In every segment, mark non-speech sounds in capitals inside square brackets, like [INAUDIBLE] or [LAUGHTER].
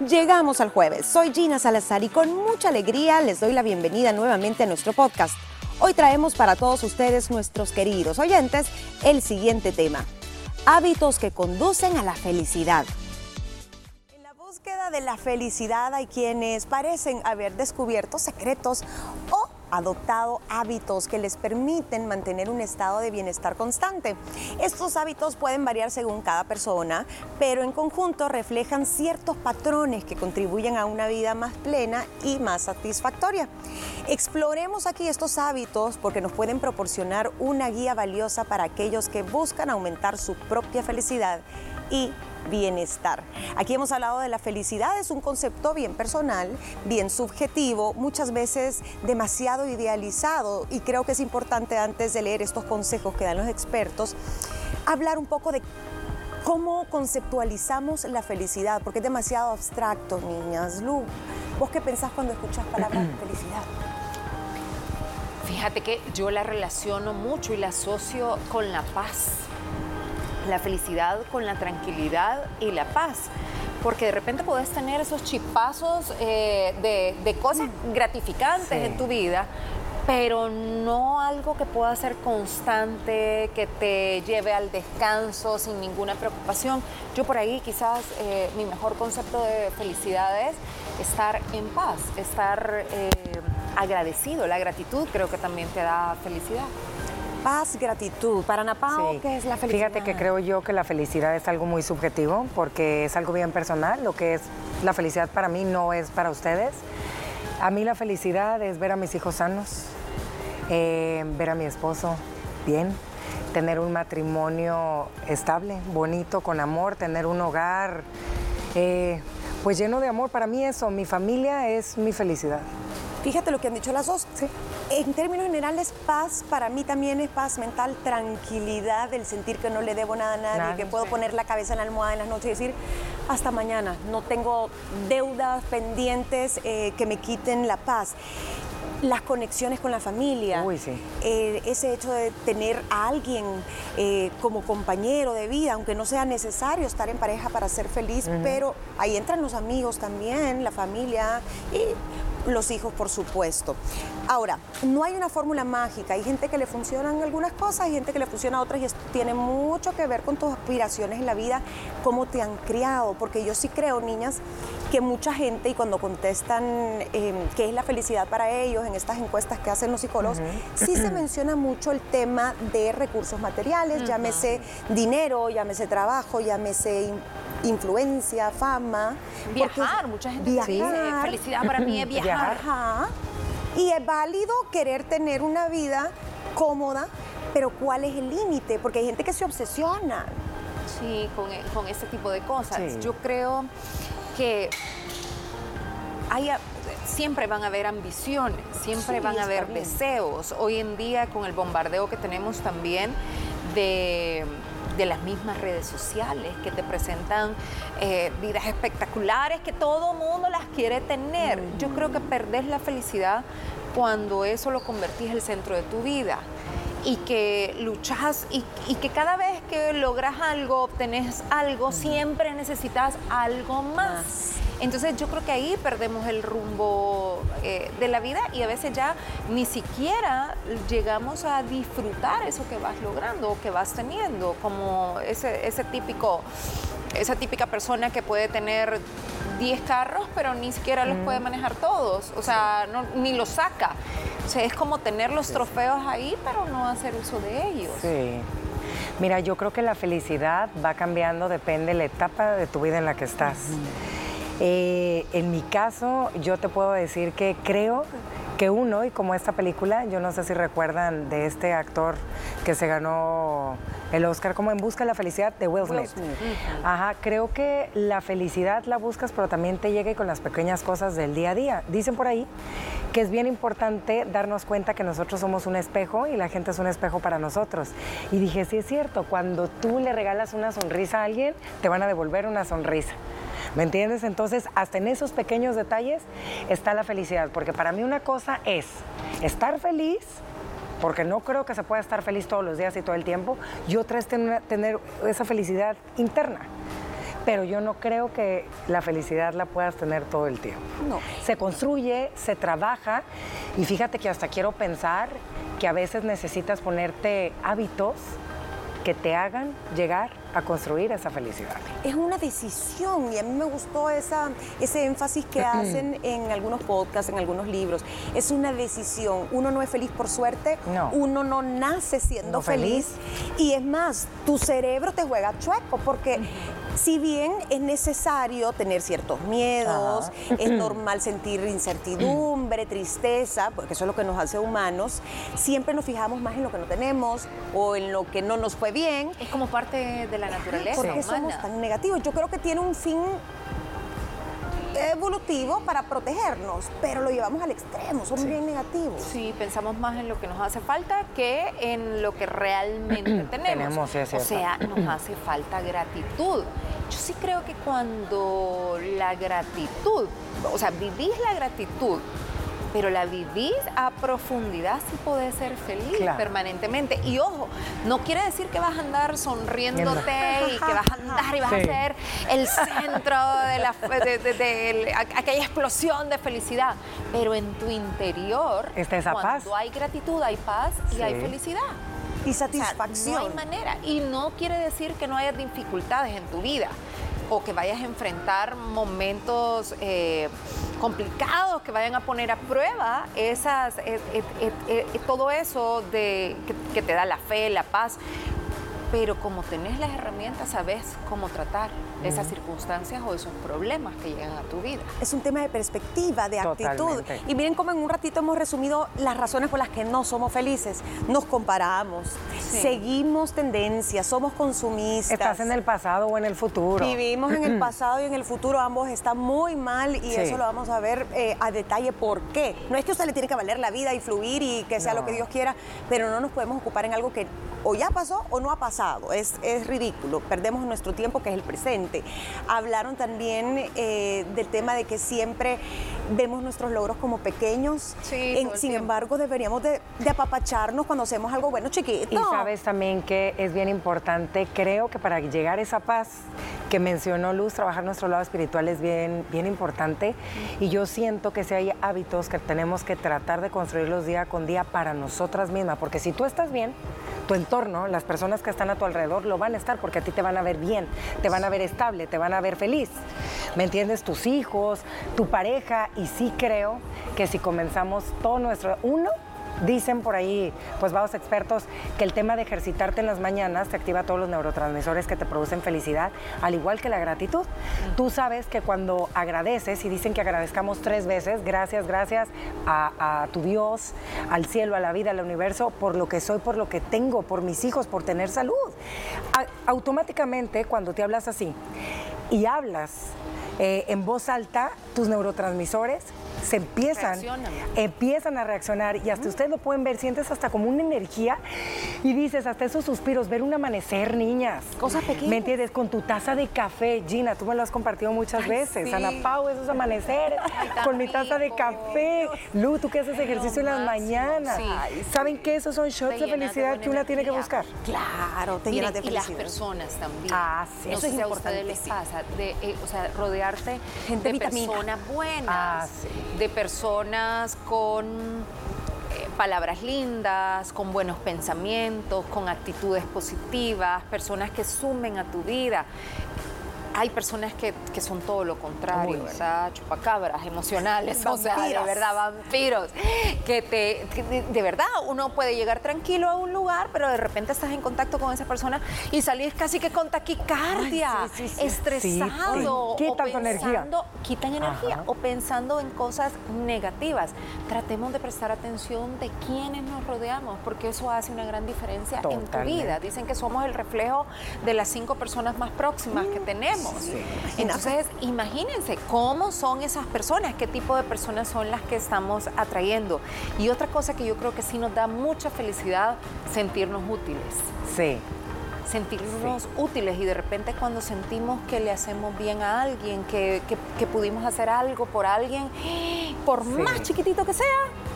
Llegamos al jueves. Soy Gina Salazar y con mucha alegría les doy la bienvenida nuevamente a nuestro podcast. Hoy traemos para todos ustedes, nuestros queridos oyentes, el siguiente tema. Hábitos que conducen a la felicidad. En la búsqueda de la felicidad hay quienes parecen haber descubierto secretos o adoptado hábitos que les permiten mantener un estado de bienestar constante. Estos hábitos pueden variar según cada persona, pero en conjunto reflejan ciertos patrones que contribuyen a una vida más plena y más satisfactoria. Exploremos aquí estos hábitos porque nos pueden proporcionar una guía valiosa para aquellos que buscan aumentar su propia felicidad y bienestar. Aquí hemos hablado de la felicidad, es un concepto bien personal, bien subjetivo, muchas veces demasiado idealizado y creo que es importante antes de leer estos consejos que dan los expertos, hablar un poco de cómo conceptualizamos la felicidad, porque es demasiado abstracto, niñas. Lu, ¿vos qué pensás cuando escuchas palabras felicidad? Fíjate que yo la relaciono mucho y la asocio con la paz la felicidad con la tranquilidad y la paz. Porque de repente puedes tener esos chipazos eh, de, cosas gratificantes en tu vida, pero no algo que pueda ser constante, que te lleve al descanso sin ninguna preocupación. Yo por ahí quizás eh, mi mejor concepto de felicidad es estar en paz, estar eh, agradecido. La gratitud creo que también te da felicidad paz, gratitud. Para Ana ¿qué es la felicidad? Fíjate que creo yo que la felicidad es algo muy subjetivo porque es algo bien personal. Lo que es la felicidad para mí no es para ustedes. A mí la felicidad es ver a mis hijos sanos, eh, ver a mi esposo bien, tener un matrimonio estable, bonito, con amor, tener un hogar eh, pues lleno de amor. Para mí eso, mi familia es mi felicidad. Fíjate lo que han dicho las dos. Sí. En términos generales, paz para mí también es paz mental, tranquilidad, el sentir que no le debo nada a nadie, que puedo poner la cabeza en la almohada en las noches y decir, hasta mañana, no tengo deudas pendientes eh, que me quiten la paz las conexiones con la familia, Uy, sí. Eh, ese hecho de tener a alguien eh, como compañero de vida, aunque no sea necesario estar en pareja para ser feliz, pero ahí entran los amigos también, la familia y los hijos, por supuesto. Ahora, no hay una fórmula mágica. Hay gente que le funcionan algunas cosas, hay gente que le funciona otras y esto tiene mucho que ver con tus aspiraciones en la vida, cómo te han criado. Porque yo sí creo, niñas, que mucha gente, y cuando contestan em, qué es la felicidad para ellos en estas encuestas que hacen los psicólogos, sí se menciona mucho el tema de recursos materiales, llámese dinero, llámese trabajo, llámese influencia, fama. Viajar, mucha gente viajar, felicidad para mí es viajar. [LAUGHS] Y es válido querer tener una vida cómoda, pero ¿cuál es el límite? Porque hay gente que se obsesiona. Sí, con, e, con ese tipo de cosas. Yo creo que siempre van a haber ambiciones, siempre van a haber deseos. Hoy en día con el bombardeo que tenemos también de de las mismas redes sociales que te presentan eh, vidas espectaculares que todo mundo las quiere tener. Yo creo que perdés la felicidad cuando eso lo convertís en el centro de tu vida y que luchas y, que cada vez que logras algo, obtenés algo, siempre necesitas algo más. Entonces yo creo que ahí perdemos el rumbo eh, de la vida y a veces ya ni siquiera llegamos a disfrutar eso que vas logrando o que vas teniendo, como ese, ese típico, esa típica persona que puede tener 10 carros, pero ni siquiera los puede manejar todos, o sea, ni los saca. O sea, es como tener los trofeos ahí, pero no hacer uso de ellos. Sí. Mira, yo creo que la felicidad va cambiando, depende de la etapa de tu vida en la que estás. Eh, en mi caso, yo te puedo decir que creo que uno, y como esta película, yo no sé si recuerdan de este actor que se ganó el Oscar como En Busca de la Felicidad de Will Smith. Ajá, creo que la felicidad la buscas, pero también te llega con las pequeñas cosas del día a día. Dicen por ahí que es bien importante darnos cuenta que nosotros somos un espejo y la gente es un espejo para nosotros. Y dije, sí es cierto, cuando tú le regalas una sonrisa a alguien, te van a devolver una sonrisa. ¿Me entiendes? Entonces, hasta en esos pequeños detalles está la felicidad, porque para mí una cosa es estar feliz, porque no creo que se pueda estar feliz todos los días y todo el tiempo, y otra es tener, esa felicidad interna. pero yo no creo que la felicidad la puedas tener todo el tiempo. No. Se construye, se trabaja y fíjate que hasta quiero pensar que a veces necesitas ponerte hábitos que te hagan llegar a construir esa felicidad. Es una decisión y a mí me gustó esa, ese énfasis que hacen en algunos podcasts, en algunos libros. Es una decisión. Uno no es feliz por suerte, No. uno no nace siendo No feliz. Y es más, tu cerebro te juega chueco porque... Si bien es necesario tener ciertos miedos, Ajá. es normal sentir incertidumbre, tristeza, porque eso es lo que nos hace humanos, siempre nos fijamos más en lo que no tenemos o en lo que no nos fue bien Es como parte de la naturaleza ¿Por qué somos tan negativos? Yo creo que tiene un fin evolutivo para protegernos, pero lo llevamos al extremo, somos bien negativos. Sí, pensamos más en lo que nos hace falta que en lo que realmente [CLEARS THROAT] tenemos. Tenemos, sí, es o sea, nos hace falta gratitud. Yo sí creo que cuando la gratitud, o sea, vivís la gratitud, pero la vivís a profundidad, sí podés ser feliz Claro. permanentemente. Y ojo, no quiere decir que vas a andar sonriéndote y que vas a andar y vas Sí. a ser el centro de, la, de- de- de la- aquella explosión de felicidad. Pero en tu interior, Está esa cuando paz. hay gratitud, hay paz y hay Sí. felicidad. Y O sea, satisfacción. no hay manera. Y no quiere decir que no haya dificultades en tu vida o que vayas a enfrentar momentos eh, complicados que vayan a poner a prueba esas, eh, eh, eh, todo eso de, que te da la fe, la paz. Pero como tenés las herramientas, sabes cómo tratar esas circunstancias o esos problemas que llegan a tu vida. Es un tema de perspectiva, de actitud. Y miren cómo en un ratito hemos resumido las razones por las que no somos felices. Nos comparamos, Sí. seguimos tendencias, somos consumistas. Estás en el pasado o en el futuro. Vivimos en el pasado y en el futuro, ambos están muy mal y Sí. eso lo vamos a ver eh, a detalle por qué. No es que a usted le tiene que valer la vida y fluir y que sea No. lo que Dios quiera, pero no nos podemos ocupar en algo que o ya pasó o no ha pasado. Es, es ridículo, perdemos nuestro tiempo que es el presente. Hablaron también eh, del tema de que siempre vemos nuestros logros como pequeños, Sí, En- sin embargo deberíamos de, de apapacharnos cuando hacemos algo bueno chiquito. Y sabes también que es bien importante, creo que para llegar a esa paz que mencionó Luz, trabajar nuestro lado espiritual es bien, bien importante. Y yo siento que si hay hábitos que tenemos que tratar de construirlos día con día para nosotras mismas, porque si tú estás bien, tu entorno, las personas que están a tu alrededor lo van a estar porque a ti te van a ver bien, te van a ver estable, te van a ver feliz. ¿Me entiendes? Tus hijos, tu pareja. Y sí creo que si comenzamos todo nuestro... Uno, Dicen por ahí, pues vamos expertos, que el tema de ejercitarte en las mañanas te activa todos los neurotransmisores que te producen felicidad, al igual que la gratitud. Tú sabes que cuando agradeces, y dicen que agradezcamos tres veces, gracias, gracias a, a tu Dios, al cielo, a la vida, al universo, por lo que soy, por lo que tengo, por mis hijos, por tener salud. A- automáticamente, cuando te hablas así y hablas eh, en voz alta, tus neurotransmisores se empiezan, Reaccionan. empiezan a reaccionar y hasta ustedes lo pueden ver, sientes hasta como una energía y dices, hasta esos suspiros, ver un amanecer, niñas. Cosas pequeñas. ¿Me entiendes? Con tu taza de café, Gina, tú me lo has compartido muchas Ay, veces. sí. Ana Pau, esos amaneceres, [LAUGHS] con mi taza de café. Lu, tú que haces ejercicio en las mañanas. sí. Ay, ¿Saben qué? Esos son shots de felicidad que una tiene que buscar. Claro, te Miren, llenas de y las felicidad. personas también. Ah, sí, No eso sé es si a ustedes les pasa, de, eh, o sea, rodearte Gente de vitamina. personas buenas, Ah, sí. De personas con eh, palabras lindas, con buenos pensamientos, con actitudes positivas, personas que sumen a tu vida. Hay personas que, que son todo lo contrario. ¿verdad? Chupacabras emocionales, o sea, de Vampiros. verdad, vampiros. Que te, que de, de verdad, uno puede llegar tranquilo a un lugar, pero de repente estás en contacto con esa persona y salís casi que con taquicardia, Ay, sí, sí, sí. estresado. O quitan tu energía. pensando- Quitan energía Ajá. o pensando en cosas negativas. Tratemos de prestar atención de quiénes nos rodeamos, porque eso hace una gran diferencia en tu vida. Dicen que somos el reflejo de las cinco personas más próximas que tenemos. Entonces, imagínense cómo son esas personas, qué tipo de personas son las que estamos atrayendo. Y otra cosa que yo creo que sí nos da mucha felicidad, sentirnos útiles Sí. sentirnos útiles y de repente cuando sentimos que le hacemos bien a alguien, que, que- que pudimos hacer algo por alguien, por más chiquitito que sea.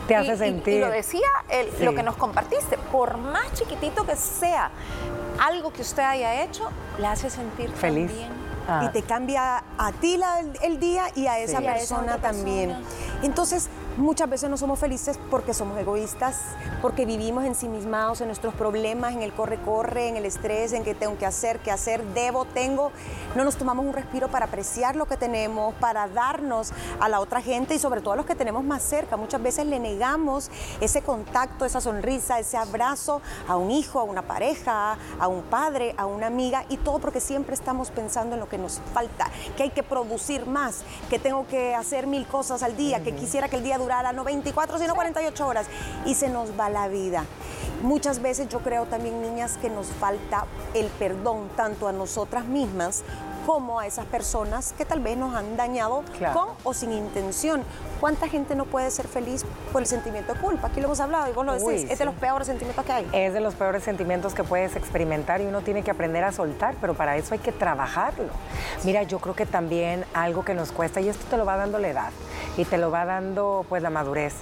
Te y- hace y- y sentir. lo decía el- Sí. lo que nos compartiste, por más chiquitito que sea, algo que usted haya hecho, le hace sentir Feliz. también y te cambia a ti el, día y a esa persona. también. Entonces, Muchas veces no somos felices porque somos egoístas, porque vivimos ensimismados en nuestros problemas, en el corre-corre, en el estrés, en qué tengo que hacer, qué hacer, debo, tengo. No nos tomamos un respiro para apreciar lo que tenemos, para darnos a la otra gente y sobre todo a los que tenemos más cerca. Muchas veces le negamos ese contacto, esa sonrisa, ese abrazo a un hijo, a una pareja, a un padre, a una amiga y todo porque siempre estamos pensando en lo que nos falta, que hay que producir más, que tengo que hacer mil cosas al día, que quisiera que el día dure no 24, sino 48 horas. Y se nos va la vida. Muchas veces yo creo también, niñas, que nos falta el perdón tanto a nosotras mismas como a esas personas que tal vez nos han dañado con o sin intención. ¿Cuánta gente no puede ser feliz por el sentimiento de culpa? Aquí lo hemos hablado y vos lo decís, es de los peores sentimientos que hay. Es de los peores sentimientos que puedes experimentar y uno tiene que aprender a soltar, pero para eso hay que trabajarlo. Mira, yo creo que también algo que nos cuesta, y esto te lo va dando la edad y te lo va dando pues la madurez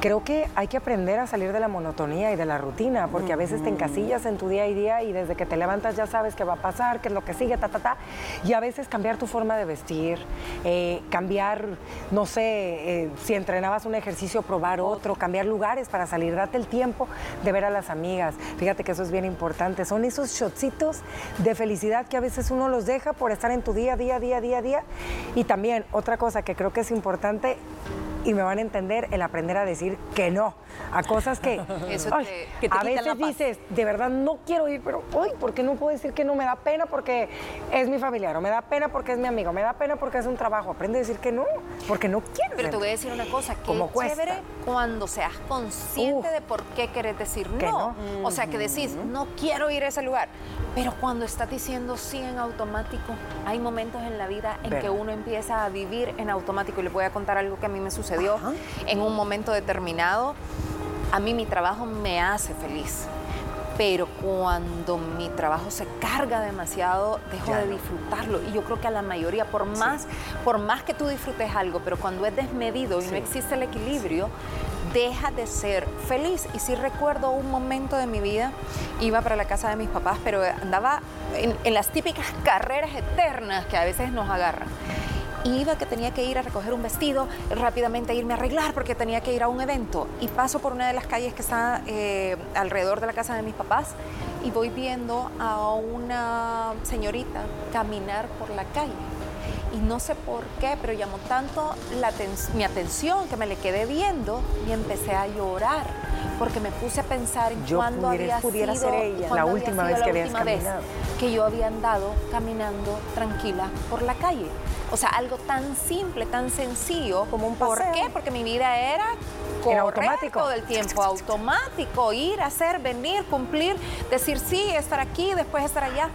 creo que hay que aprender a salir de la monotonía y de la rutina, porque a veces te encasillas en tu día a día y desde que te levantas ya sabes qué va a pasar, qué es lo que sigue, ta, ta, ta. Y a veces cambiar tu forma de vestir, eh, cambiar, no sé, eh, si entrenabas un ejercicio, probar otro, cambiar lugares para salir, date el tiempo de ver a las amigas. Fíjate que eso es bien importante. Son esos shotcitos de felicidad que a veces uno los deja por estar en tu día, día, día, día, día. Y también otra cosa que creo que es importante y me van a entender el aprender a decir que no a cosas que, [LAUGHS] a veces dices, de verdad no quiero ir, pero hoy, ¿por qué no puedo decir que no? Me da pena porque es mi familiar, o me da pena porque es mi amigo, me da pena porque es un trabajo. Aprende a decir que no, porque no quiero. Pero te voy a decir una cosa, que es chévere cuando seas consciente de por qué querés decir no. O sea, que decís, no quiero ir a ese lugar. Pero cuando estás diciendo sí en automático, hay momentos en la vida en que uno empieza a vivir en automático. Y les voy a contar algo que a mí me sucedió en un momento determinado. A mí mi trabajo me hace feliz, pero cuando mi trabajo se carga demasiado, dejo de disfrutarlo. Y yo creo que a la mayoría, por más, por más que tú disfrutes algo, pero cuando es desmedido y no existe el equilibrio, deja de ser feliz. Y sí recuerdo un momento de mi vida, iba para la casa de mis papás, pero andaba en las típicas carreras eternas que a veces nos agarran iba que tenía que ir a recoger un vestido, rápidamente irme a arreglar porque tenía que ir a un evento. Y paso por una de las calles que está eh, alrededor de la casa de mis papás y voy viendo a una señorita caminar por la calle. Y no sé por qué, pero llamó tanto mi atención que me le quedé viendo y empecé a llorar porque me puse a pensar en cuándo había pudiera sido ser ella, la última vez que habías caminado. que yo había andado caminando tranquila por la calle. O sea, algo tan simple, tan sencillo. Como un paseo. ¿Por qué? Porque mi vida era correr automático. todo el tiempo, automático, ir, hacer, venir, cumplir, decir sí, estar aquí, después estar allá.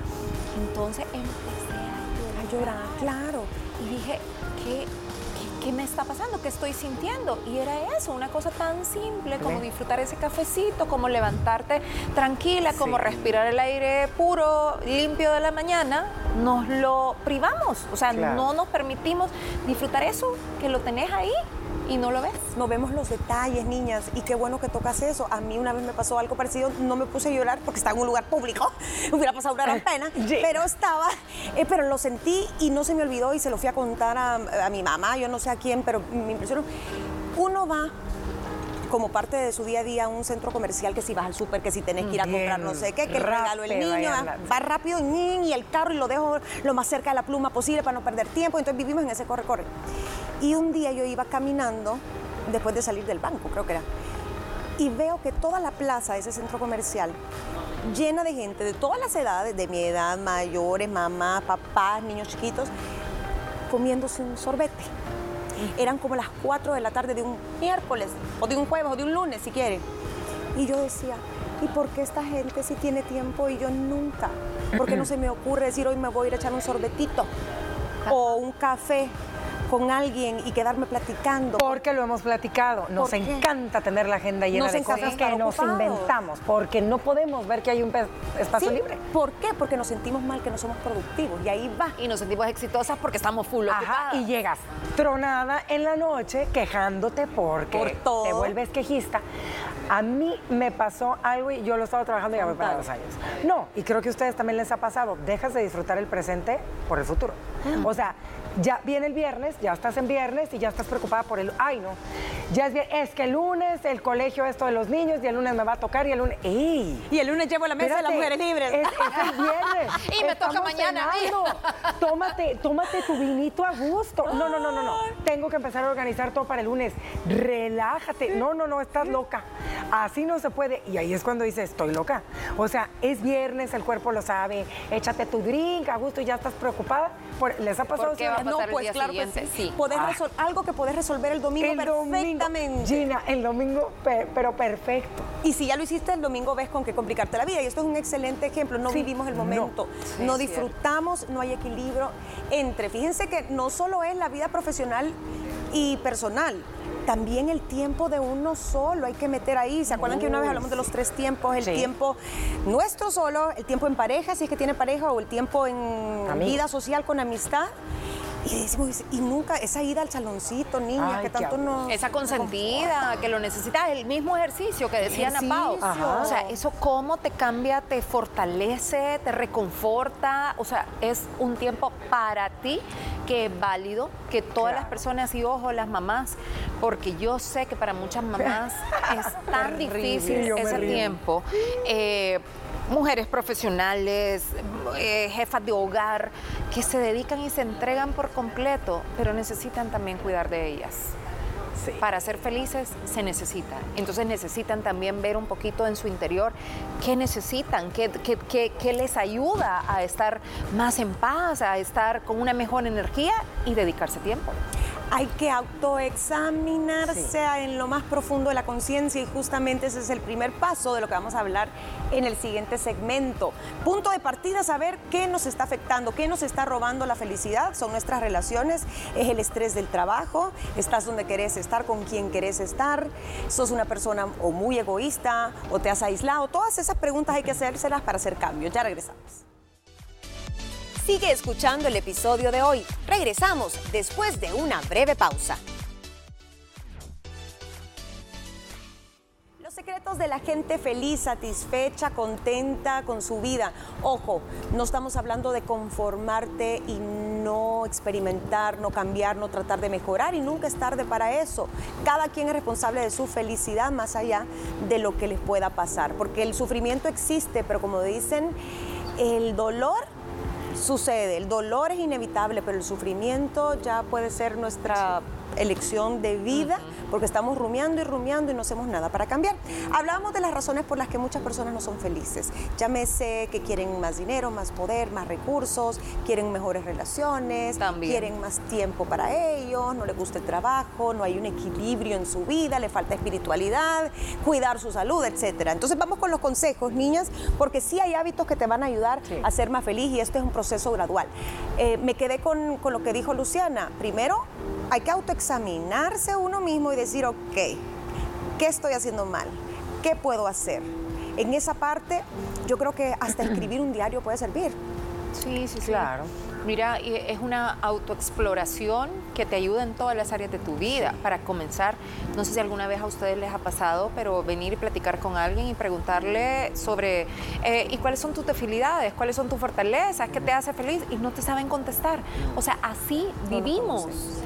Entonces empecé a llorar. A llorar, claro. Y dije, ¿qué ¿qué me está pasando? ¿Qué estoy sintiendo? Y era eso, una cosa tan simple como disfrutar ese cafecito, como levantarte tranquila, como respirar el aire puro, limpio de la mañana, nos lo privamos, o sea, no nos permitimos disfrutar eso, que lo tenés ahí y no lo ves. No vemos los detalles, niñas, y qué bueno que tocas eso. A mí una vez me pasó algo parecido, no me puse a llorar porque estaba en un lugar público, [LAUGHS] hubiera pasado una gran pena, pero estaba, eh, pero lo sentí y no se me olvidó y se lo fui a contar a, mi mamá, yo no sé a quién, pero me impresionó. Uno va como parte de su día a día un centro comercial que si vas al súper, que si tenés que ir a comprar no sé qué, que el regalo el niño, va, rápido y el carro y lo dejo lo más cerca de la pluma posible para no perder tiempo, entonces vivimos en ese corre-corre. Y un día yo iba caminando, después de salir del banco, creo que era, y veo que toda la plaza de ese centro comercial, llena de gente de todas las edades, de mi edad, mayores, mamás, papás, niños chiquitos, comiéndose un sorbete. Eran como las 4 de la tarde de un miércoles, o de un jueves, o de un lunes, si quieren. Y yo decía, ¿y por qué esta gente sí tiene tiempo y yo nunca? ¿Por qué no se me ocurre decir hoy me voy a ir a echar un sorbetito? O un café con alguien y quedarme platicando. Porque lo hemos platicado. Nos encanta tener la agenda llena de cosas que nos inventamos, porque no podemos ver que hay un espacio libre. ¿Por qué? Porque nos sentimos mal, que no somos productivos. Y ahí va. Y nos sentimos exitosas porque estamos full Ajá, Y llegas tronada en la noche quejándote porque te vuelves quejista. A mí me pasó algo y yo lo he estado trabajando ya voy para dos años. No, y creo que a ustedes también les ha pasado. Dejas de disfrutar el presente por el futuro. O sea, ya viene el viernes, ya estás en viernes y ya estás preocupada por el, ay no, ya es, es que el lunes el colegio esto de los niños y el lunes me va a tocar y el lunes, ¡ey! Y el lunes llevo la mesa de las mujeres libres. Es, el viernes. [LAUGHS] y me toca mañana. Tómate, tómate tu vinito a gusto. No, no, no, no, no. Tengo que empezar a organizar todo para el lunes. Relájate. No, no, no, estás loca. Así no se puede. Y ahí es cuando dices, estoy loca. O sea, es viernes, el cuerpo lo sabe. Échate tu drink a gusto y ya estás preocupada. ¿Les ha pasado? no, pues claro que sí. Ah. Algo que podés resolver el domingo perfectamente. Gina, el domingo, pero perfecto. Y si ya lo hiciste el domingo, ves con qué complicarte la vida. Y esto es un excelente ejemplo. No vivimos el momento, no, disfrutamos, no hay equilibrio entre. Fíjense que no solo es la vida profesional y personal, también el tiempo de uno solo hay que meter ahí. ¿Se acuerdan que una vez hablamos de los tres tiempos? El tiempo nuestro solo, el tiempo en pareja, si es que tiene pareja, o el tiempo en vida social con amistad. Y decimos, y nunca, esa ida al saloncito, niña, que tanto no. Esa consentida, que lo necesitas, el mismo ejercicio que decía Ana Pau. O sea, eso cómo te cambia, te fortalece, te reconforta. O sea, es un tiempo para ti que es válido, que todas las personas, y ojo, las mamás, porque yo sé que para muchas mamás [LAUGHS] es tan difícil ese tiempo. Eh, mujeres profesionales, eh, jefas de hogar, que se dedican y se entregan por completo, pero necesitan también cuidar de ellas. Para ser felices se necesitan. Entonces necesitan también ver un poquito en su interior qué necesitan, qué, qué, les ayuda a estar más en paz, a estar con una mejor energía y dedicarse tiempo hay que autoexaminarse en lo más profundo de la conciencia y justamente ese es el primer paso de lo que vamos a hablar en el siguiente segmento. Punto de partida, saber qué nos está afectando, qué nos está robando la felicidad, son nuestras relaciones, es el estrés del trabajo, estás donde querés estar, con quien querés estar, sos una persona o muy egoísta o te has aislado, todas esas preguntas hay que hacérselas para hacer cambios. Ya regresamos. Sigue escuchando el episodio de hoy. Regresamos después de una breve pausa. Los secretos de la gente feliz, satisfecha, contenta con su vida. Ojo, no estamos hablando de conformarte y no experimentar, no cambiar, no tratar de mejorar y nunca es tarde para eso. Cada quien es responsable de su felicidad más allá de lo que les pueda pasar, porque el sufrimiento existe, pero como dicen, el dolor sucede, el dolor es inevitable, pero el sufrimiento ya puede ser nuestra elección de vida, porque estamos rumiando y rumiando y no hacemos nada para cambiar. Hablábamos de las razones por las que muchas personas no son felices. Llámese que quieren más dinero, más poder, más recursos, quieren mejores relaciones, quieren más tiempo para ellos, no les gusta el trabajo, no hay un equilibrio en su vida, le falta espiritualidad, cuidar su salud, etcétera. Entonces vamos con los consejos, niñas, porque sí hay hábitos que te van a ayudar a ser más feliz y esto es un proceso gradual. Eh, me quedé con, con lo que dijo Luciana. Primero, hay que autoexaminarse uno mismo y decir, ok, ¿qué estoy haciendo mal? ¿Qué puedo hacer? En esa parte, yo creo que hasta [CLEARS THROAT] escribir un diario puede servir. Sí, sí, sí. Claro. Mira, es una autoexploración que te ayuda en todas las áreas de tu vida. Para comenzar, no sé si alguna vez a ustedes les ha pasado, pero venir y platicar con alguien y preguntarle sobre, eh, ¿y cuáles son tus debilidades? ¿Cuáles son tus fortalezas? ¿Qué te hace feliz? Y no te saben contestar. O sea, así vivimos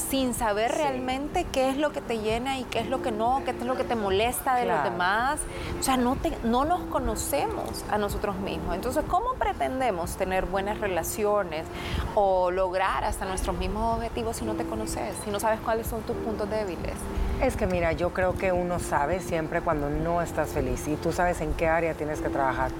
sin saber realmente qué es lo que te llena y qué es lo que no, qué es lo que te molesta de los demás. O sea, no, te, no nos conocemos a nosotros mismos. Entonces, ¿cómo pretendemos tener buenas relaciones o lograr hasta nuestros mismos objetivos si no te conoces, si no sabes cuáles son tus puntos débiles? Es que mira, yo creo que uno sabe siempre cuando no estás feliz y tú sabes en qué área tienes que trabajar.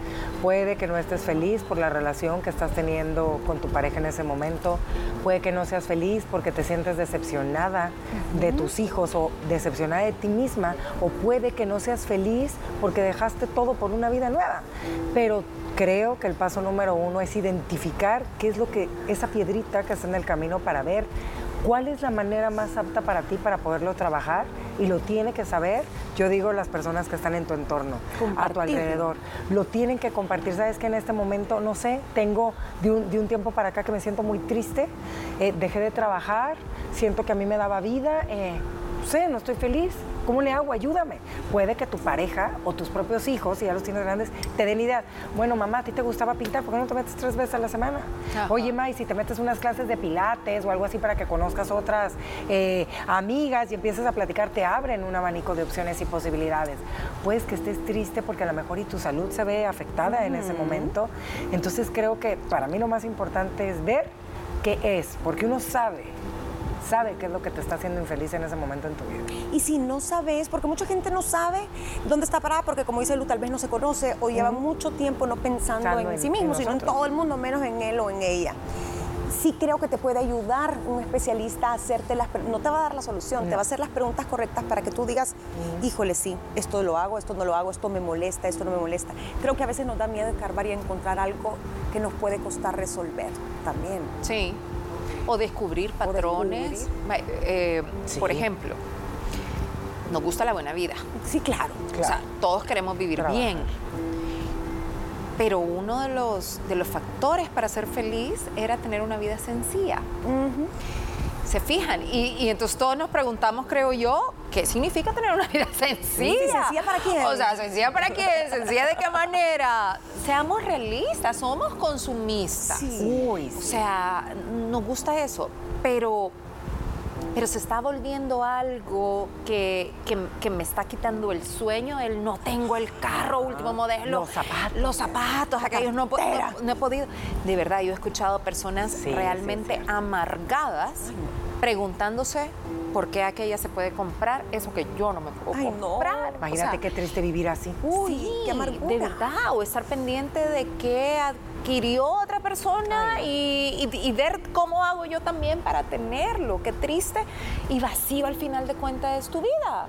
Puede que no estés feliz por la relación que estás teniendo con tu pareja en ese momento, puede que no seas feliz porque te sientes decepcionada de tus hijos o decepcionada de ti misma, o puede que no seas feliz porque dejaste todo por una vida nueva. Pero creo que el paso número uno es identificar qué es lo que, esa piedrita que está en el camino para ver cuál es la manera más apta para ti para poderlo trabajar y lo tiene que saber, yo digo las personas que están en tu entorno, a tu alrededor, lo tienen que compartir. Sabes que en este momento, no sé, tengo de un, tiempo para acá que me siento muy triste, eh, dejé de trabajar, siento que a mí me daba vida. Eh, sé, no estoy feliz. ¿Cómo le hago? Ayúdame. Puede que tu pareja o tus propios hijos, si ya los tienes grandes, te den ideas. Bueno, mamá, ¿a ti te gustaba pintar? ¿Por qué no te metes tres veces a la semana? Oye, ma, y si te metes unas clases de pilates o algo así para que conozcas otras eh, amigas y empieces a platicar, te abren un abanico de opciones y posibilidades. Puedes que estés triste porque a lo mejor y tu salud se ve afectada en ese momento. Entonces creo que para mí lo más importante es ver qué es, porque uno sabe sabe qué es lo que te está haciendo infeliz en ese momento en tu vida. Y si no sabes, porque mucha gente no sabe dónde está parada, porque como dice Lu, tal vez no se conoce o lleva mucho tiempo no pensando en, sí mismo, sino en todo el mundo, menos en él o en ella sí creo que te puede ayudar un especialista a hacerte las no te va a dar la solución, te va a hacer las preguntas correctas para que tú digas, híjole, sí, esto lo hago, esto no lo hago, esto me molesta, esto no me molesta. Creo que a veces nos da miedo escarbar y encontrar algo que nos puede costar resolver también. Sí o descubrir patrones. Eh, por ejemplo, nos gusta la buena vida. Sí, claro. O sea, todos queremos vivir bien. Pero uno de los, de los factores para ser feliz era tener una vida sencilla se fijan. Y, entonces todos nos preguntamos, creo yo, ¿qué significa tener una vida [LAUGHS] sencilla? ¿Sencilla para quién? O sea, ¿sencilla para quién? ¿Sencilla de qué manera? Seamos realistas, somos consumistas. Sí. O sea, nos gusta eso, pero pero se está volviendo algo que, me está quitando el sueño, el no tengo el carro último modelo. Los zapatos. Los zapatos, aquellos no, no, he podido. De verdad, yo he escuchado personas realmente amargadas preguntándose por qué aquella se puede comprar eso que yo no me puedo comprar. Imagínate qué triste vivir así. Uy, qué amargura. De verdad, o estar pendiente de qué adquirió otra persona y, ver cómo hago yo también para tenerlo. Qué triste y vacío al final de cuentas es tu vida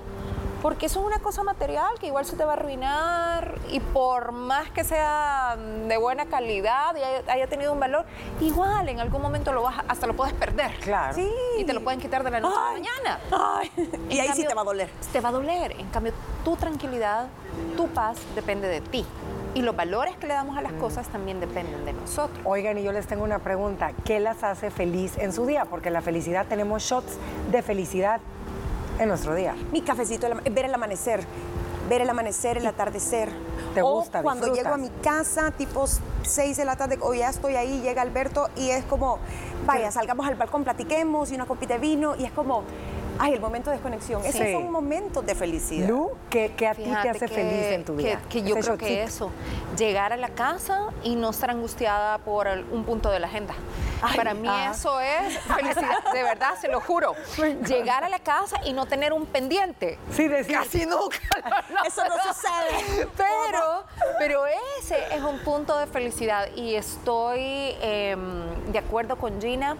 porque eso es una cosa material que igual se te va a arruinar y por más que sea de buena calidad y haya, tenido un valor, igual en algún momento lo vas, hasta lo puedes perder. Claro. Sí. Y te lo pueden quitar de la noche a la mañana. Ay. Y ahí sí te va a doler. Te va a doler. En cambio, tu tranquilidad, tu paz depende de ti. Y los valores que le damos a las cosas también dependen de nosotros. Oigan, y yo les tengo una pregunta. ¿Qué las hace feliz en su día? Porque la felicidad tenemos shots de felicidad en nuestro día. Mi cafecito, ver el amanecer, ver el amanecer, el atardecer. ¿Te gusta? O cuando llego a mi casa, tipo 6 de la tarde, o ya estoy ahí, llega Alberto y es como, vaya, salgamos al balcón, platiquemos y una copita de vino y es como ay, el momento de desconexión. Esos son momentos de felicidad. Lu, ¿qué, a ti te hace feliz en tu vida? Que, yo creo que eso, llegar a la casa y no estar angustiada por un punto de la agenda. Para mí ah. eso es felicidad, de verdad, se lo juro. [LAUGHS] Llegar a la casa y no tener un pendiente. Sí, decir. Casi nunca. [LAUGHS] eso no sucede. Pero, pero ese es un punto de felicidad y estoy em, de acuerdo con Gina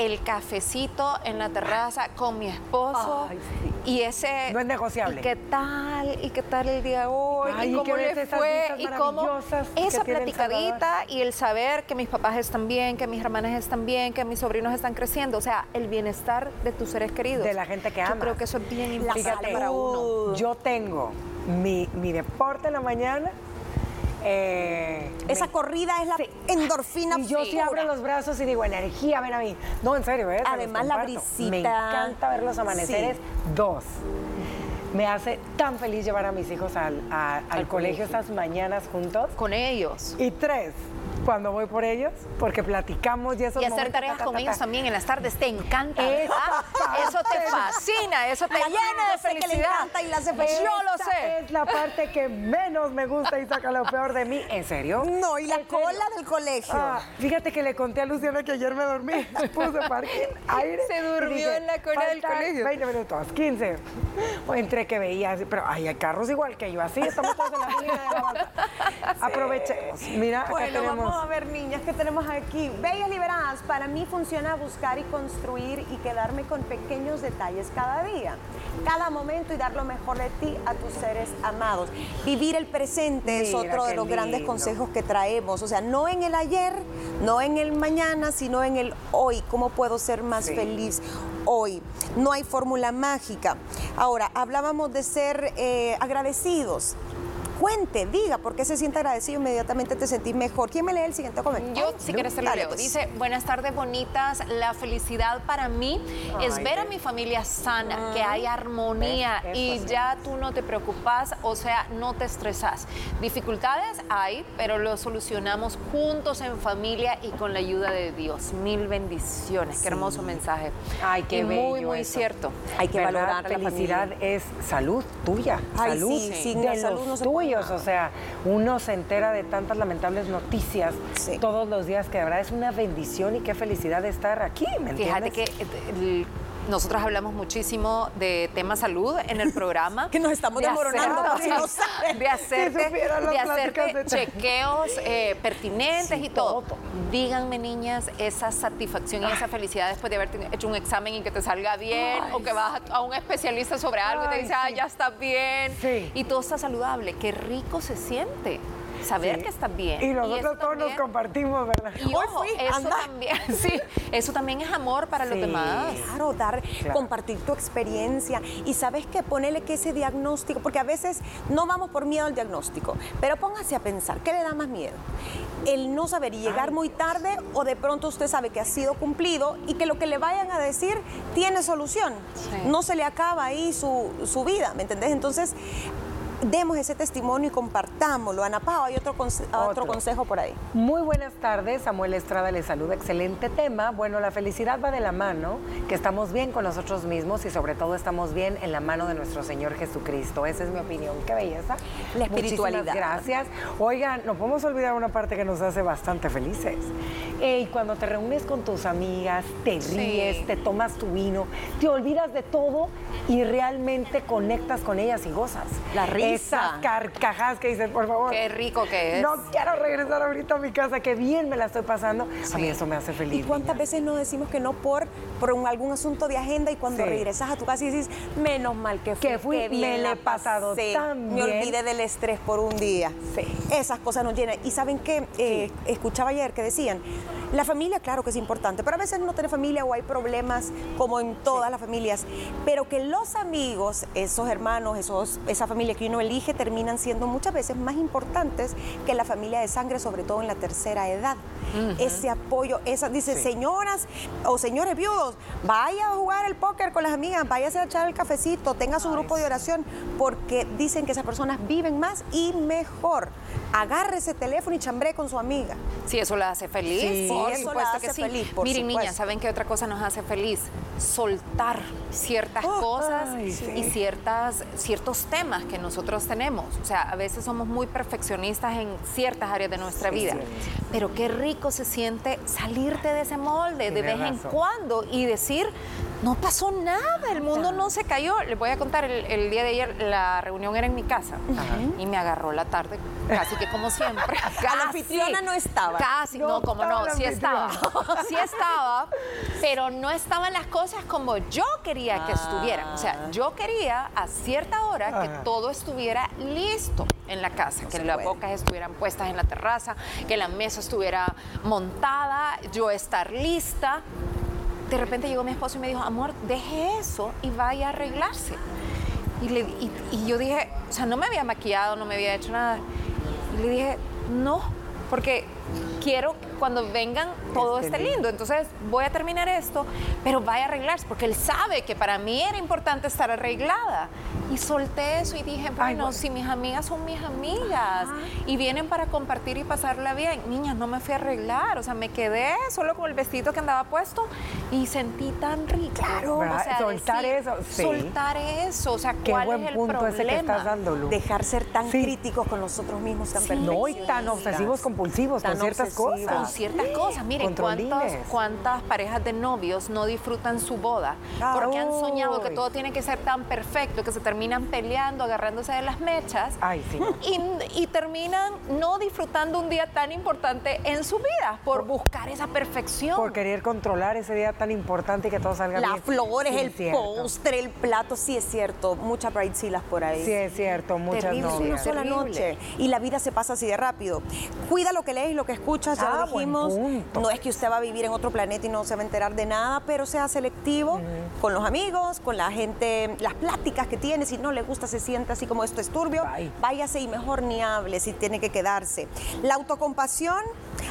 el cafecito en la terraza con mi esposo y ese no es negociable. ¿y qué tal? ¿Y qué tal el día de hoy? ¿Y cómo le fue? ¿Y cómo esa platicadita y el saber que mis papás están bien, que mis hermanas están bien, que mis sobrinos están creciendo, o sea, el bienestar de tus seres queridos. De la gente que ama. Yo creo que eso es bien importante para uno. Yo tengo mi, mi deporte en la mañana eh, Esa corrida es la endorfina Y yo sí abro los brazos y digo, energía, ven a mí. No, en serio, ¿eh? Además, la brisita. Me encanta ver los amaneceres. Dos. Me hace tan feliz llevar a mis hijos al, al, colegio estas mañanas juntos. Con ellos. Y tres, cuando voy por ellos, porque platicamos y eso. Y hacer tareas con ellos también en las tardes, te encanta. Eso, te fascina, eso te llena de felicidad. y la hace feliz. Yo lo sé. Es la parte que menos me gusta y saca lo peor de mí. ¿En serio? No, y la cola del colegio. Ah, fíjate que le conté a Luciana que ayer me dormí. [LAUGHS] Puse parking, aire. Se durmió en la cola del colegio. 20 minutos, 15. entre que veía, pero hay carros igual que yo, así estamos todos en la línea de [LAUGHS] Aprovechemos. Mira, acá tenemos a ver, niñas, que tenemos aquí? Bellas liberadas, para mí funciona buscar y construir y quedarme con pequeños detalles cada día, cada momento y dar lo mejor de ti a tus seres amados. Vivir el presente es otro de los grandes consejos que traemos, o sea, no en el ayer, no en el mañana, sino en el hoy. ¿Cómo puedo ser más feliz? hoy. No hay fórmula mágica. Ahora, hablábamos de ser eh, agradecidos cuente, diga por qué se siente agradecido, inmediatamente te sentís mejor. ¿Quién me lee el siguiente comentario? Yo, si quieres, te lo leo. pues. Dice, buenas tardes, bonitas. La felicidad para mí es ver a mi familia sana, que hay armonía y sí. ya tú no te preocupas, o sea, no te estresas. Dificultades hay, pero lo solucionamos juntos en familia y con la ayuda de Dios. Mil bendiciones. Qué hermoso mensaje. Ay, qué y muy, bello muy eso. cierto. Hay que ¿Verdad? valorar la felicidad familia. es salud tuya, Ay, salud sí, sin de la salud los no se puede o sea, uno se entera de tantas lamentables noticias Sí. todos los días que de verdad es una bendición y qué felicidad de estar aquí, ¿me Fíjate entiendes? que eh, el- nosotros hablamos muchísimo de tema salud en el programa. [LAUGHS] Que nos estamos De desmoronando, hacer- si no saben. De hacerte, Si supieran las de pláticas hacerte de- chequeos eh, pertinentes Sí, y todo. todo. Díganme, niñas, esa satisfacción y esa felicidad después de haber hecho un examen y que te salga bien, o que vas a, a un especialista sobre algo y te dice, ah, sí. ya estás bien, Sí. y todo está saludable. Qué rico se siente saber Sí. que estás bien. Y nosotros todos nos compartimos, ¿verdad? y Hoy ojo, fui, eso anda. también, [LAUGHS] sí, eso también es amor para los demás. Claro, dar, Claro. compartir tu experiencia y sabes que ponerle que ese diagnóstico, porque a veces no vamos por miedo al diagnóstico, pero póngase a pensar, ¿qué le da más miedo? El no saber y llegar muy tarde o de pronto usted sabe que ha sido cumplido y que lo que le vayan a decir tiene solución. Sí. No se le acaba ahí su, su vida, ¿me entendés? Entonces, demos ese testimonio y compartámoslo. Ana Pau, hay otro, conse- otro Otro. consejo por ahí. Muy buenas tardes, Samuel Estrada les saluda. Excelente tema. Bueno, la felicidad va de la mano, que estamos bien con nosotros mismos y sobre todo estamos bien en la mano de nuestro Señor Jesucristo. Esa es mi opinión. Qué belleza. La espiritualidad. Muchísimas gracias. Oigan, no podemos olvidar una parte que nos hace bastante felices. Y cuando te reúnes con tus amigas, te Sí. ríes, te tomas tu vino, te olvidas de todo y realmente conectas con ellas y gozas. La risa. Esas carcajadas que dices, por favor. Qué rico que es. No quiero regresar ahorita a mi casa, que bien me la estoy pasando. A mí eso me hace feliz. ¿Y cuántas veces no decimos que no por, por un- algún asunto de agenda y cuando Sí. regresas a tu casa y dices, menos mal que fui, Que fui, qué bien me la he pasado pasé, tan Me bien". olvidé del estrés por un día. Sí. Esas cosas nos llenan. Y saben que escuchaba ayer que decían, la familia claro que es importante, pero a veces no tener familia o hay problemas como en todas las familias, pero que los amigos, esos hermanos, esos, esa familia que uno elige, terminan siendo muchas veces más importantes que la familia de sangre, sobre todo en la tercera edad. Ese apoyo, esa, dice, Sí. señoras o señores viudos, vaya a jugar el póker con las amigas, váyase a echar el cafecito, tenga su Ay, grupo de oración, porque dicen que esas personas viven más y mejor. Agarre ese teléfono y chambre con su amiga. Sí, eso la hace feliz. Sí. por Eso la hace que sí. feliz, por Miren, niñas, ¿saben qué otra cosa nos hace feliz? Soltar ciertas Oh, cosas ay, sí. y ciertas, ciertos temas que nosotros tenemos. O sea, a veces somos muy perfeccionistas en ciertas áreas de nuestra vida. Pero qué rico se siente salirte de ese molde de Tienes vez en razón. cuando y decir, no pasó nada, el mundo no se cayó. Les voy a contar, el, el día de ayer la reunión era en mi casa y me agarró la tarde, casi que como siempre. [LAUGHS] A la anfitriona no estaba. Casi, no, No como no, sí estaba. Sí estaba, pero no estaban las cosas como yo quería que estuvieran. O sea, yo quería a cierta hora que Ajá. todo estuviera listo en la casa, que se las bocas estuvieran puestas en la terraza, que la mesa estuviera montada, yo estar lista. De repente llegó mi esposo y me dijo, amor, deje eso y vaya a arreglarse. Y, le- y- yo dije, o sea, no me había maquillado, no me había hecho nada. Y le dije, no, porque quiero cuando vengan todo Esté esté lindo. lindo. Entonces voy a terminar esto, pero vaya a arreglarse, porque él sabe que para mí era importante estar arreglada. Y solté eso y dije, bueno, Ay, bueno. si mis amigas son mis amigas y vienen para compartir y pasarla bien, niñas, no me fui a arreglar, o sea, me quedé solo con el vestido que andaba puesto y sentí tan rico. Claro, ¿verdad? Soltar eso, sí. Soltar eso, o sea, Qué ¿cuál buen es el punto problema? ese que estás dando, Lu. Dejar ser tan Sí. críticos con nosotros mismos, tan No, y tan obsesivos compulsivos Tan con ciertas obsesivos. con cosas. ciertas cosas. Miren, ¿cuántas, cuántas parejas de novios no disfrutan su boda? Ah, Porque han soñado que todo tiene que ser tan perfecto, que se terminan peleando, agarrándose de las mechas. Ay, sí. Y, y terminan no disfrutando un día tan importante en su vida por buscar esa perfección. Por querer controlar ese día tan importante y que todo salga bien. Las flores, Sí, el cierto. postre, el plato, sí es cierto. Muchas bridezillas por ahí. Sí, es cierto, muchas Terrible, una novias. sola Terrible. noche y la vida se pasa así de rápido. Cuida lo que lees y lo que que escuchas, ya lo Ah, dijimos. No es que usted va a vivir en otro planeta y no se va a enterar de nada, pero sea selectivo con los amigos, con la gente, las pláticas que tiene. Si no le gusta, se siente así como esto es turbio, Bye. váyase y mejor ni hable si tiene que quedarse. La autocompasión,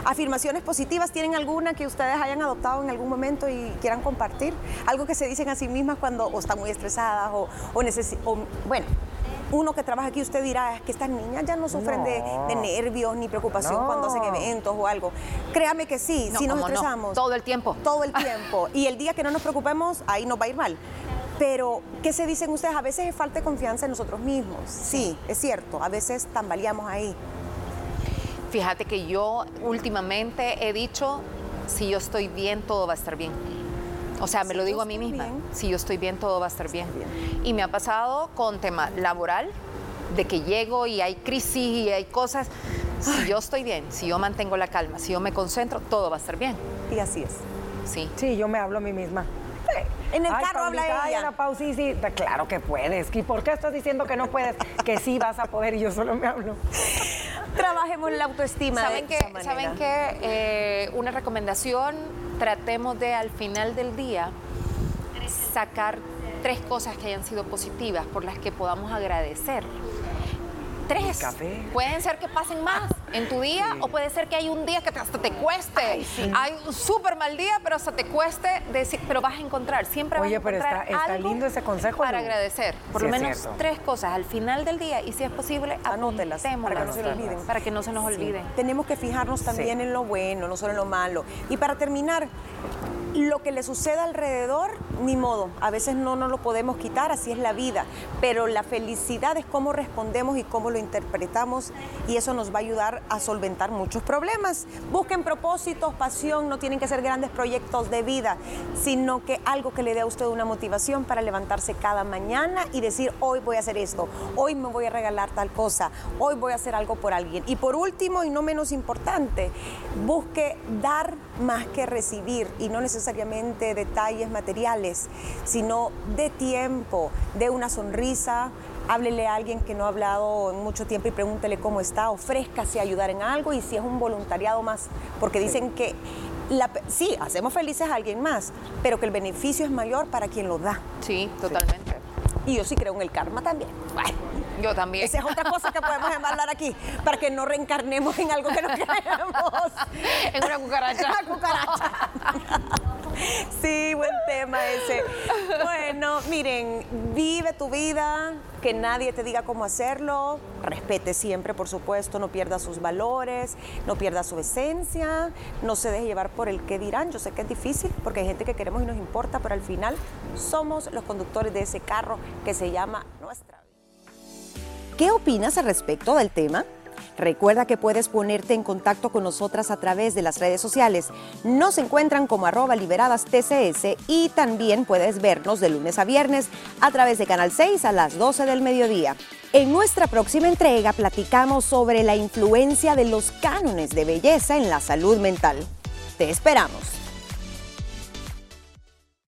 afirmaciones positivas, ¿tienen alguna que ustedes hayan adoptado en algún momento y quieran compartir? Algo que se dicen a sí mismas cuando o están muy estresadas o, o necesitan, bueno. Uno que trabaja aquí, usted dirá, es que estas niñas ya no sufren de, No. de nervios ni preocupación No. cuando hacen eventos o algo. Créame que sí, No, si nos estresamos. Todo el tiempo. Todo el [LAUGHS] tiempo. y el día que no nos preocupemos, ahí nos va a ir mal. Pero, ¿qué se dicen ustedes? A veces es falta de confianza en nosotros mismos. Sí, es cierto. A veces tambaleamos ahí. Fíjate que yo últimamente he dicho, si yo estoy bien, todo va a estar bien. O sea, me lo digo a mí misma. Si yo estoy bien, todo va a estar bien. Y me ha pasado con tema laboral, de que llego y hay crisis y hay cosas. Si yo estoy bien, si yo mantengo la calma, si yo me concentro, todo va a estar bien. Y así es. Sí. Sí, yo me hablo a mí misma. En el Ay, carro habla ay, ella. Ana Pau, sí, sí, claro que puedes. ¿Y por qué estás diciendo que no puedes? que sí vas a poder y yo solo me hablo. [LAUGHS] Trabajemos la autoestima. ¿Saben de que, esa manera. ¿saben que eh, una recomendación? Tratemos de al final del día sacar tres cosas que hayan sido positivas por las que podamos agradecer. Tres. café. Pueden ser que pasen más en tu día o puede ser que hay un día que te- hasta te cueste. Hay un súper mal día, pero hasta te cueste decir, pero vas a encontrar, siempre Oye, vas a pero encontrar está- está algo lindo ese consejo, para agradecer. Por Sí, lo menos cierto. tres cosas al final del día y si es posible, Anótelas para que no se olviden. Para que no se nos olviden. Tenemos que fijarnos también en lo bueno, no solo en lo malo. Y para terminar, lo que le suceda alrededor, ni modo. A veces no nos lo podemos quitar, así es la vida. Pero la felicidad es cómo respondemos y cómo lo interpretamos y eso nos va a ayudar a solventar muchos problemas. Busquen propósitos, pasión, no tienen que ser grandes proyectos de vida, sino que algo que le dé a usted una motivación para levantarse cada mañana y decir, hoy voy a hacer esto, hoy me voy a regalar tal cosa, hoy voy a hacer algo por alguien. Y por último, y no menos importante, busque dar más que recibir y no necesariamente detalles materiales, sino de tiempo, de una sonrisa. Háblele a alguien que no ha hablado en mucho tiempo y pregúntele cómo está, ofrézcase a ayudar en algo y si es un voluntariado más, porque dicen que la pe- sí, hacemos felices a alguien más, pero que el beneficio es mayor para quien lo da. Sí, totalmente. Y yo sí creo en el karma también. Bueno, Yo también. esa es otra cosa que podemos hablar aquí, para que no reencarnemos en algo que no [LAUGHS] queremos. En una cucaracha. Una cucaracha. [LAUGHS] [LAUGHS] Sí, buen tema ese. Bueno, miren, vive tu vida, que nadie te diga cómo hacerlo, respete siempre, por supuesto, no pierda sus valores, no pierda su esencia, no se deje llevar por el que dirán. Yo sé que es difícil porque hay gente que queremos y nos importa, pero al final somos los conductores de ese carro que se llama nuestra vida. ¿Qué opinas al respecto del tema? Recuerda que puedes ponerte en contacto con nosotras a través de las redes sociales. Nos encuentran como arroba liberadas TCS y también puedes vernos de lunes a viernes a través de Canal 6 a las 12 del mediodía. En nuestra próxima entrega platicamos sobre la influencia de los cánones de belleza en la salud mental. Te esperamos.